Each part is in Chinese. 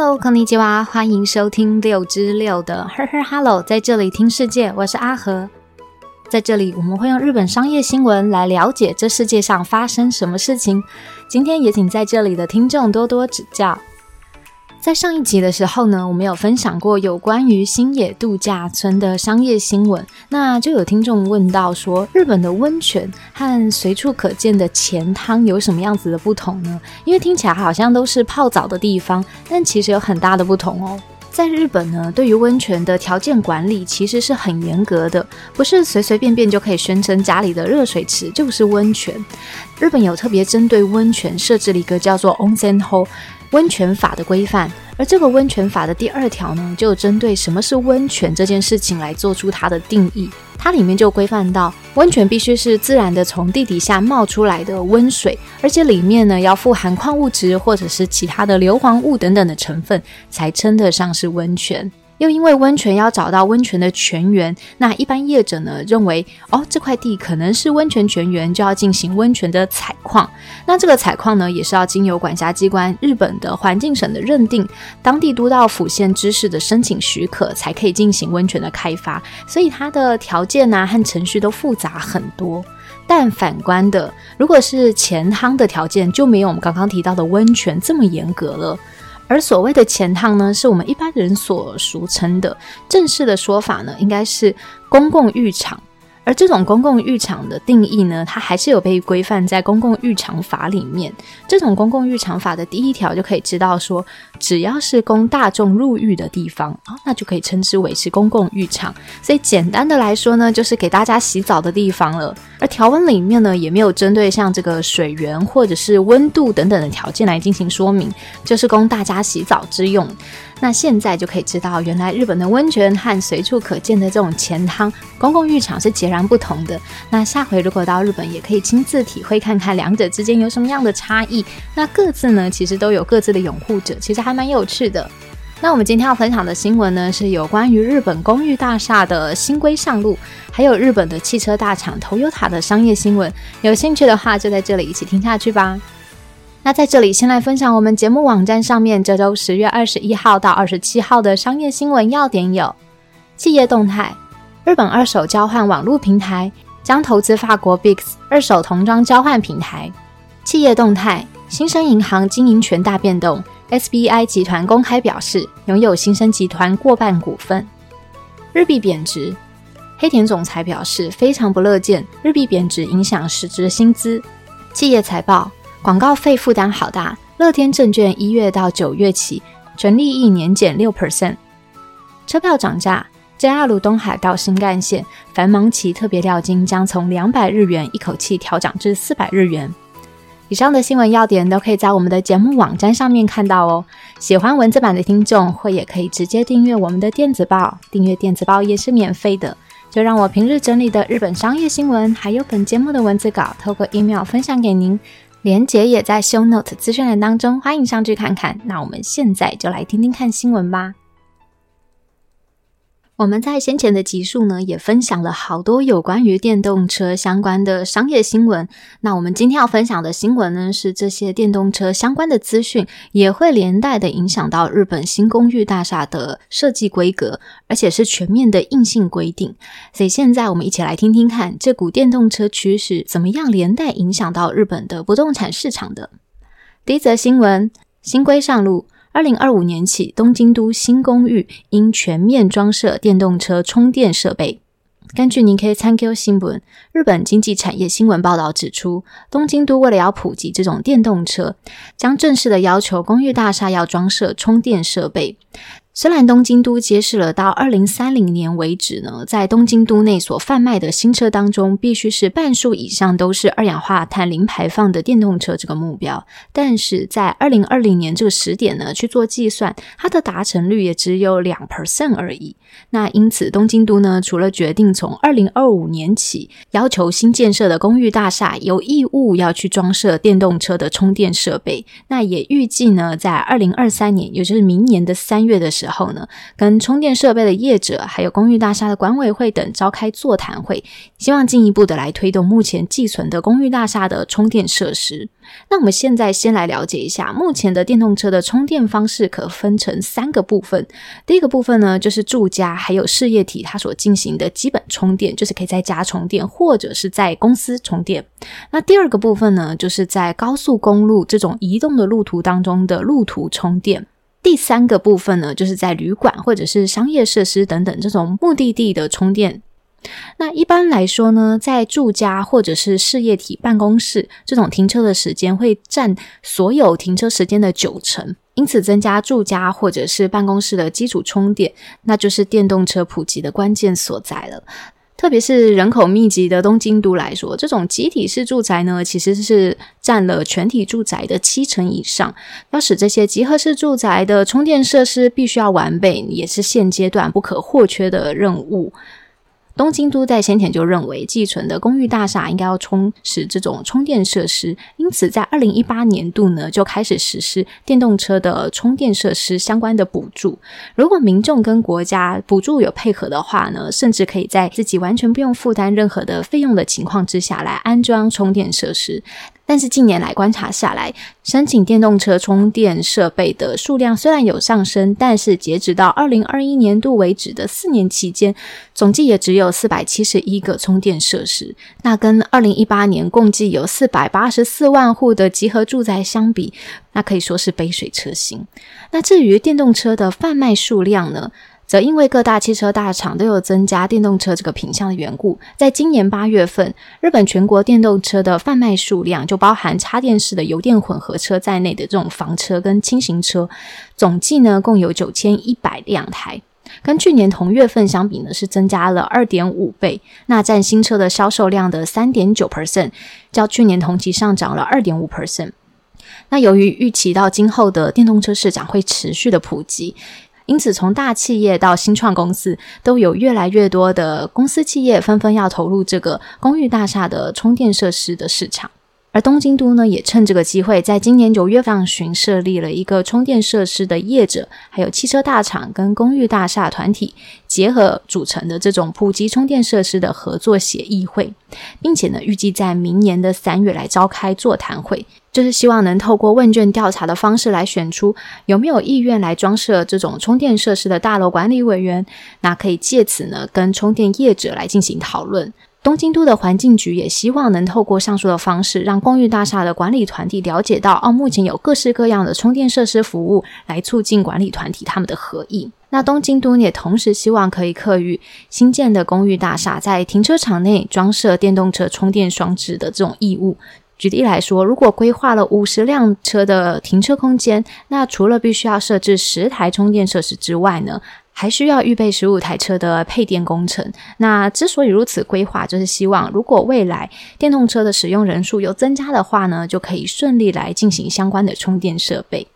Hello，康尼基娃，欢迎收听六之六的呵呵 Hello，在这里听世界，我是阿和。在这里，我们会用日本商业新闻来了解这世界上发生什么事情。今天也请在这里的听众多多指教。在上一集的时候呢，我们有分享过有关于新野度假村的商业新闻，那就有听众问到说，日本的温泉和随处可见的钱汤有什么样子的不同呢？因为听起来好像都是泡澡的地方，但其实有很大的不同哦。在日本呢，对于温泉的条件管理其实是很严格的，不是随随便便就可以宣称家里的热水池就是温泉。日本有特别针对温泉设置了一个叫做 Onsen Hall。温泉法的规范，而这个温泉法的第二条呢，就针对什么是温泉这件事情来做出它的定义。它里面就规范到，温泉必须是自然的从地底下冒出来的温水，而且里面呢要富含矿物质或者是其他的硫磺物等等的成分，才称得上是温泉。又因为温泉要找到温泉的泉源，那一般业者呢认为，哦这块地可能是温泉泉源，就要进行温泉的采矿。那这个采矿呢，也是要经由管辖机关日本的环境省的认定，当地都道府县知事的申请许可，才可以进行温泉的开发。所以它的条件啊和程序都复杂很多。但反观的，如果是前汤的条件，就没有我们刚刚提到的温泉这么严格了。而所谓的前汤呢，是我们一般人所俗称的，正式的说法呢，应该是公共浴场。而这种公共浴场的定义呢，它还是有被规范在公共浴场法里面。这种公共浴场法的第一条就可以知道说，只要是供大众入浴的地方啊，那就可以称之为是公共浴场。所以简单的来说呢，就是给大家洗澡的地方了。而条文里面呢，也没有针对像这个水源或者是温度等等的条件来进行说明，就是供大家洗澡之用。那现在就可以知道，原来日本的温泉和随处可见的这种钱汤公共浴场是截然不同的。那下回如果到日本，也可以亲自体会看看两者之间有什么样的差异。那各自呢，其实都有各自的拥护者，其实还蛮有趣的。那我们今天要分享的新闻呢，是有关于日本公寓大厦的新规上路，还有日本的汽车大厂 Toyota 的商业新闻。有兴趣的话，就在这里一起听下去吧。那在这里，先来分享我们节目网站上面这周十月二十一号到二十七号的商业新闻要点有：企业动态，日本二手交换网络平台将投资法国 Bix 二手童装交换平台；企业动态，新生银行经营权大变动，SBI 集团公开表示拥有新生集团过半股份；日币贬值，黑田总裁表示非常不乐见日币贬值影响实质薪资；企业财报。广告费负担好大，乐天证券一月到九月起，纯利益年减六 percent。车票涨价，JR 东海到新干线繁忙期特别料金将从两百日元一口气调涨至四百日元。以上的新闻要点都可以在我们的节目网站上面看到哦。喜欢文字版的听众，或也可以直接订阅我们的电子报，订阅电子报也是免费的。就让我平日整理的日本商业新闻，还有本节目的文字稿，透过 email 分享给您。连结也在 Show Note 资讯栏当中，欢迎上去看看。那我们现在就来听听看新闻吧。我们在先前的集数呢，也分享了好多有关于电动车相关的商业新闻。那我们今天要分享的新闻呢，是这些电动车相关的资讯，也会连带的影响到日本新公寓大厦的设计规格，而且是全面的硬性规定。所以现在我们一起来听听看，这股电动车趋势怎么样连带影响到日本的不动产市场的。第一则新闻：新规上路。二零二五年起，东京都新公寓应全面装设电动车充电设备。根据 Nikkei Sankyo 新闻，日本经济产业新闻报道指出，东京都为了要普及这种电动车，将正式的要求公寓大厦要装设充电设备。虽然东京都揭示了到二零三零年为止呢，在东京都内所贩卖的新车当中，必须是半数以上都是二氧化碳零排放的电动车这个目标，但是在二零二零年这个时点呢去做计算，它的达成率也只有两 percent 而已。那因此，东京都呢除了决定从二零二五年起要求新建设的公寓大厦有义务要去装设电动车的充电设备，那也预计呢在二零二三年，也就是明年的三月的时候时候呢，跟充电设备的业者、还有公寓大厦的管委会等召开座谈会，希望进一步的来推动目前寄存的公寓大厦的充电设施。那我们现在先来了解一下，目前的电动车的充电方式可分成三个部分。第一个部分呢，就是住家还有事业体它所进行的基本充电，就是可以在家充电或者是在公司充电。那第二个部分呢，就是在高速公路这种移动的路途当中的路途充电。第三个部分呢，就是在旅馆或者是商业设施等等这种目的地的充电。那一般来说呢，在住家或者是事业体办公室，这种停车的时间会占所有停车时间的九成，因此增加住家或者是办公室的基础充电，那就是电动车普及的关键所在了。特别是人口密集的东京都来说，这种集体式住宅呢，其实是占了全体住宅的七成以上。要使这些集合式住宅的充电设施必须要完备，也是现阶段不可或缺的任务。东京都在先前就认为，寄存的公寓大厦应该要充实这种充电设施，因此在二零一八年度呢就开始实施电动车的充电设施相关的补助。如果民众跟国家补助有配合的话呢，甚至可以在自己完全不用负担任何的费用的情况之下来安装充电设施。但是近年来观察下来，申请电动车充电设备的数量虽然有上升，但是截止到二零二一年度为止的四年期间，总计也只有四百七十一个充电设施。那跟二零一八年共计有四百八十四万户的集合住宅相比，那可以说是杯水车薪。那至于电动车的贩卖数量呢？则因为各大汽车大厂都有增加电动车这个品项的缘故，在今年八月份，日本全国电动车的贩卖数量，就包含插电式的油电混合车在内的这种房车跟轻型车，总计呢共有九千一百辆台，跟去年同月份相比呢是增加了二点五倍，那占新车的销售量的三点九 percent，较去年同期上涨了二点五 percent。那由于预期到今后的电动车市场会持续的普及。因此，从大企业到新创公司，都有越来越多的公司企业纷纷要投入这个公寓大厦的充电设施的市场。而东京都呢，也趁这个机会，在今年九月上旬设立了一个充电设施的业者，还有汽车大厂跟公寓大厦团体结合组成的这种普及充电设施的合作协议会，并且呢，预计在明年的三月来召开座谈会。就是希望能透过问卷调查的方式来选出有没有意愿来装设这种充电设施的大楼管理委员，那可以借此呢跟充电业者来进行讨论。东京都的环境局也希望能透过上述的方式，让公寓大厦的管理团体了解到，哦，目前有各式各样的充电设施服务，来促进管理团体他们的合意。那东京都也同时希望可以刻予新建的公寓大厦在停车场内装设电动车充电装置的这种义务。举例来说，如果规划了五十辆车的停车空间，那除了必须要设置十台充电设施之外呢，还需要预备十五台车的配电工程。那之所以如此规划，就是希望如果未来电动车的使用人数有增加的话呢，就可以顺利来进行相关的充电设备。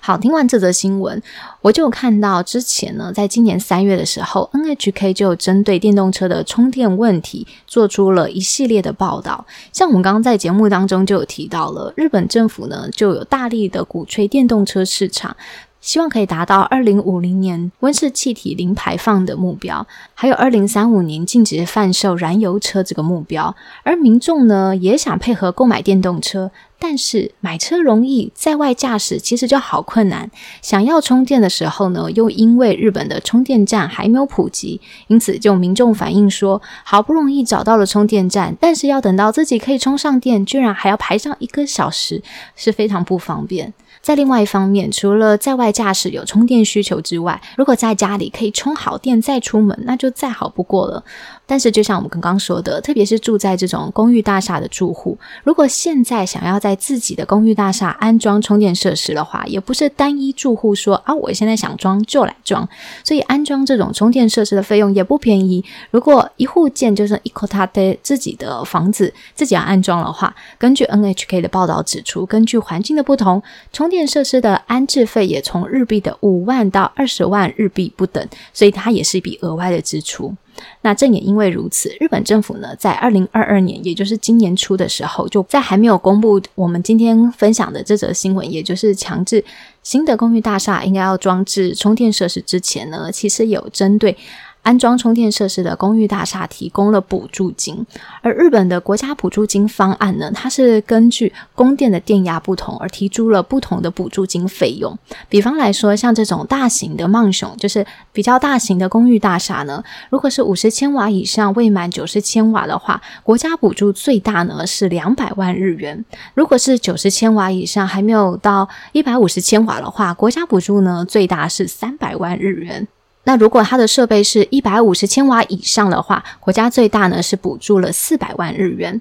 好，听完这则新闻，我就看到之前呢，在今年三月的时候，NHK 就针对电动车的充电问题做出了一系列的报道。像我们刚刚在节目当中就有提到了，日本政府呢就有大力的鼓吹电动车市场。希望可以达到二零五零年温室气体零排放的目标，还有二零三五年禁止贩售燃油车这个目标。而民众呢，也想配合购买电动车，但是买车容易，在外驾驶其实就好困难。想要充电的时候呢，又因为日本的充电站还没有普及，因此就民众反映说，好不容易找到了充电站，但是要等到自己可以充上电，居然还要排上一个小时，是非常不方便。在另外一方面，除了在外驾驶有充电需求之外，如果在家里可以充好电再出门，那就再好不过了。但是，就像我们刚刚说的，特别是住在这种公寓大厦的住户，如果现在想要在自己的公寓大厦安装充电设施的话，也不是单一住户说啊，我现在想装就来装。所以，安装这种充电设施的费用也不便宜。如果一户建就是一口他的自己的房子，自己要安装的话，根据 NHK 的报道指出，根据环境的不同，充电设施的安置费也从日币的五万到二十万日币不等，所以它也是一笔额外的支出。那正也因为如此，日本政府呢，在二零二二年，也就是今年初的时候，就在还没有公布我们今天分享的这则新闻，也就是强制新的公寓大厦应该要装置充电设施之前呢，其实有针对。安装充电设施的公寓大厦提供了补助金，而日本的国家补助金方案呢，它是根据供电的电压不同而提出了不同的补助金费用。比方来说，像这种大型的曼熊，就是比较大型的公寓大厦呢，如果是五十千瓦以上未满九十千瓦的话，国家补助最大呢是两百万日元；如果是九十千瓦以上还没有到一百五十千瓦的话，国家补助呢最大是三百万日元。那如果它的设备是一百五十千瓦以上的话，国家最大呢是补助了四百万日元，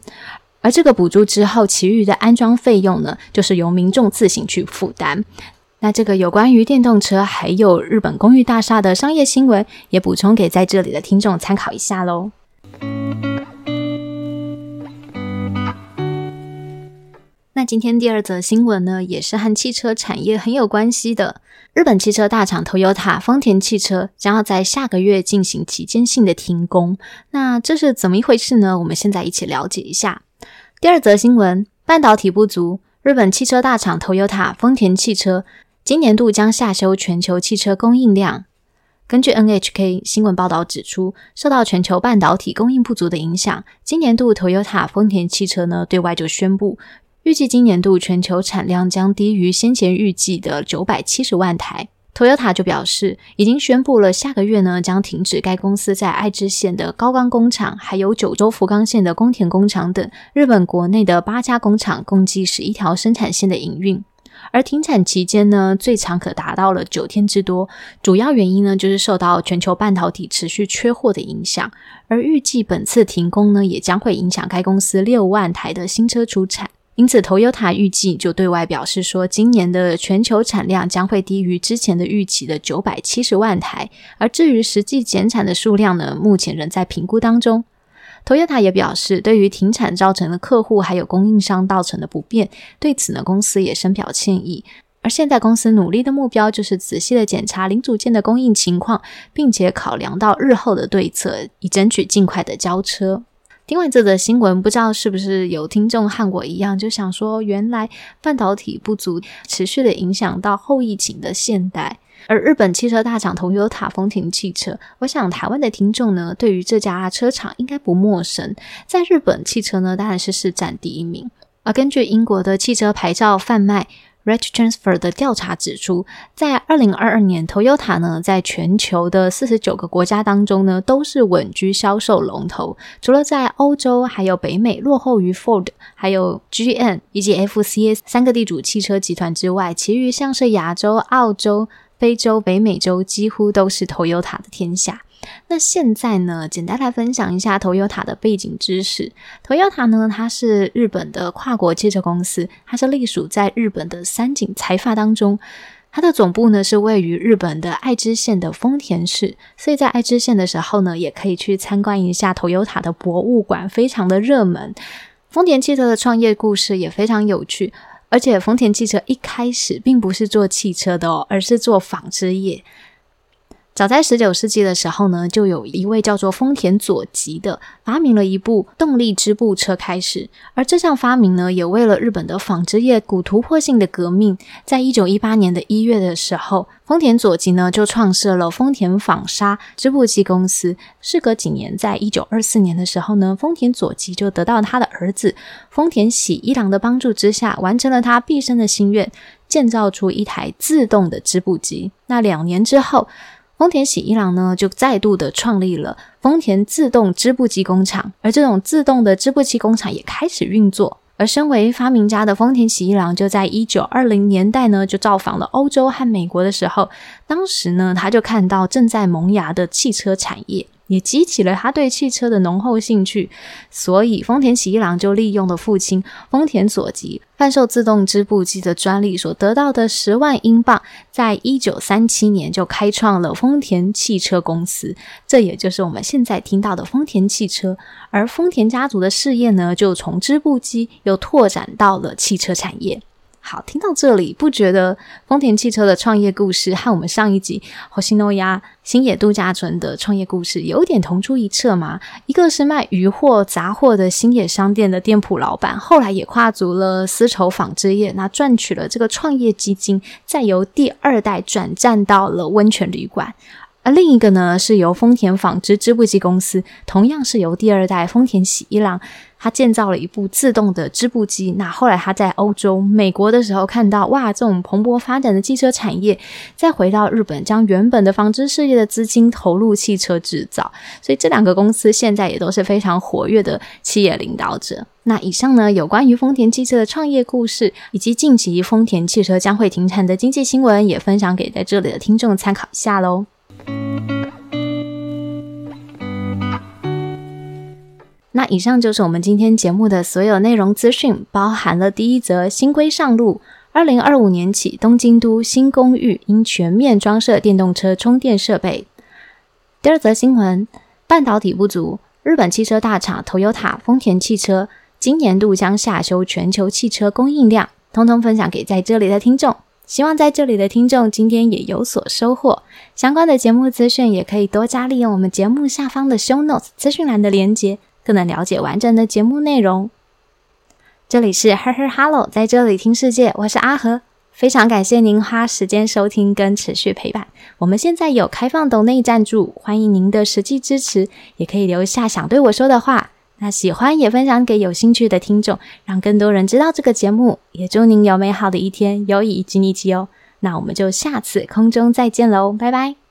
而这个补助之后，其余的安装费用呢，就是由民众自行去负担。那这个有关于电动车还有日本公寓大厦的商业新闻，也补充给在这里的听众参考一下喽。今天第二则新闻呢，也是和汽车产业很有关系的。日本汽车大厂 Toyota 丰田汽车将要在下个月进行期间性的停工。那这是怎么一回事呢？我们现在一起了解一下。第二则新闻：半导体不足，日本汽车大厂 Toyota 丰田汽车今年度将下修全球汽车供应量。根据 NHK 新闻报道指出，受到全球半导体供应不足的影响，今年度 Toyota 丰田汽车呢对外就宣布。预计今年度全球产量将低于先前预计的九百七十万台。Toyota 就表示，已经宣布了下个月呢将停止该公司在爱知县的高冈工厂，还有九州福冈县的宫田工厂等日本国内的八家工厂，共计十一条生产线的营运。而停产期间呢，最长可达到了九天之多。主要原因呢，就是受到全球半导体持续缺货的影响。而预计本次停工呢，也将会影响该公司六万台的新车出产。因此，Toyota 预计就对外表示说，今年的全球产量将会低于之前的预期的九百七十万台。而至于实际减产的数量呢，目前仍在评估当中。Toyota 也表示，对于停产造成的客户还有供应商造成的不便，对此呢，公司也深表歉意。而现在公司努力的目标就是仔细的检查零组件的供应情况，并且考量到日后的对策，以争取尽快的交车。听完这则新闻，不知道是不是有听众和我一样，就想说，原来半导体不足持续的影响到后疫情的现代。而日本汽车大厂同优塔丰田汽车，我想台湾的听众呢，对于这家车厂应该不陌生。在日本，汽车呢当然是市占第一名。而根据英国的汽车牌照贩卖。R e t Transfer 的调查指出，在二零二二年，Toyota 呢在全球的四十九个国家当中呢，都是稳居销售龙头。除了在欧洲还有北美落后于 Ford、还有 GM 以及 FCA 三个地主汽车集团之外，其余像是亚洲、澳洲、非洲、北美洲，几乎都是 Toyota 的天下。那现在呢，简单来分享一下 Toyota 的背景知识。Toyota 呢，它是日本的跨国汽车公司，它是隶属在日本的三井财阀当中。它的总部呢是位于日本的爱知县的丰田市，所以在爱知县的时候呢，也可以去参观一下 Toyota 的博物馆，非常的热门。丰田汽车的创业故事也非常有趣，而且丰田汽车一开始并不是做汽车的哦，而是做纺织业。早在十九世纪的时候呢，就有一位叫做丰田佐吉的发明了一部动力织布车开始，而这项发明呢，也为了日本的纺织业鼓突破性的革命。在一九一八年的一月的时候，丰田佐吉呢就创设了丰田纺纱织布机公司。事隔几年，在一九二四年的时候呢，丰田佐吉就得到他的儿子丰田喜一郎的帮助之下，完成了他毕生的心愿，建造出一台自动的织布机。那两年之后。丰田喜一郎呢，就再度的创立了丰田自动织布机工厂，而这种自动的织布机工厂也开始运作。而身为发明家的丰田喜一郎，就在一九二零年代呢，就造访了欧洲和美国的时候，当时呢，他就看到正在萌芽的汽车产业。也激起了他对汽车的浓厚兴趣，所以丰田喜一郎就利用了父亲丰田佐吉贩售自动织布机的专利所得到的十万英镑，在一九三七年就开创了丰田汽车公司，这也就是我们现在听到的丰田汽车。而丰田家族的事业呢，就从织布机又拓展到了汽车产业。好，听到这里，不觉得丰田汽车的创业故事和我们上一集火星诺亚新野度假村的创业故事有点同出一辙吗？一个是卖鱼货杂货的新野商店的店铺老板，后来也跨足了丝绸纺织业，那赚取了这个创业基金，再由第二代转战到了温泉旅馆。而另一个呢，是由丰田纺织织布机公司，同样是由第二代丰田喜一郎，他建造了一部自动的织布机。那后来他在欧洲、美国的时候看到，哇，这种蓬勃发展的汽车产业，再回到日本，将原本的纺织事业的资金投入汽车制造。所以这两个公司现在也都是非常活跃的企业领导者。那以上呢，有关于丰田汽车的创业故事，以及近期丰田汽车将会停产的经济新闻，也分享给在这里的听众参考一下喽。以上就是我们今天节目的所有内容资讯，包含了第一则新规上路，二零二五年起东京都新公寓应全面装设电动车充电设备。第二则新闻，半导体不足，日本汽车大厂 Toyota 丰田汽车今年度将下修全球汽车供应量，通通分享给在这里的听众。希望在这里的听众今天也有所收获。相关的节目资讯也可以多加利用我们节目下方的 Show Notes 资讯栏的连接，更能了解完整的节目内容。这里是 Her Her Hello，在这里听世界，我是阿和，非常感谢您花时间收听跟持续陪伴。我们现在有开放抖内赞助，欢迎您的实际支持，也可以留下想对我说的话。那喜欢也分享给有兴趣的听众，让更多人知道这个节目。也祝您有美好的一天，友谊及你吉哦。那我们就下次空中再见喽，拜拜。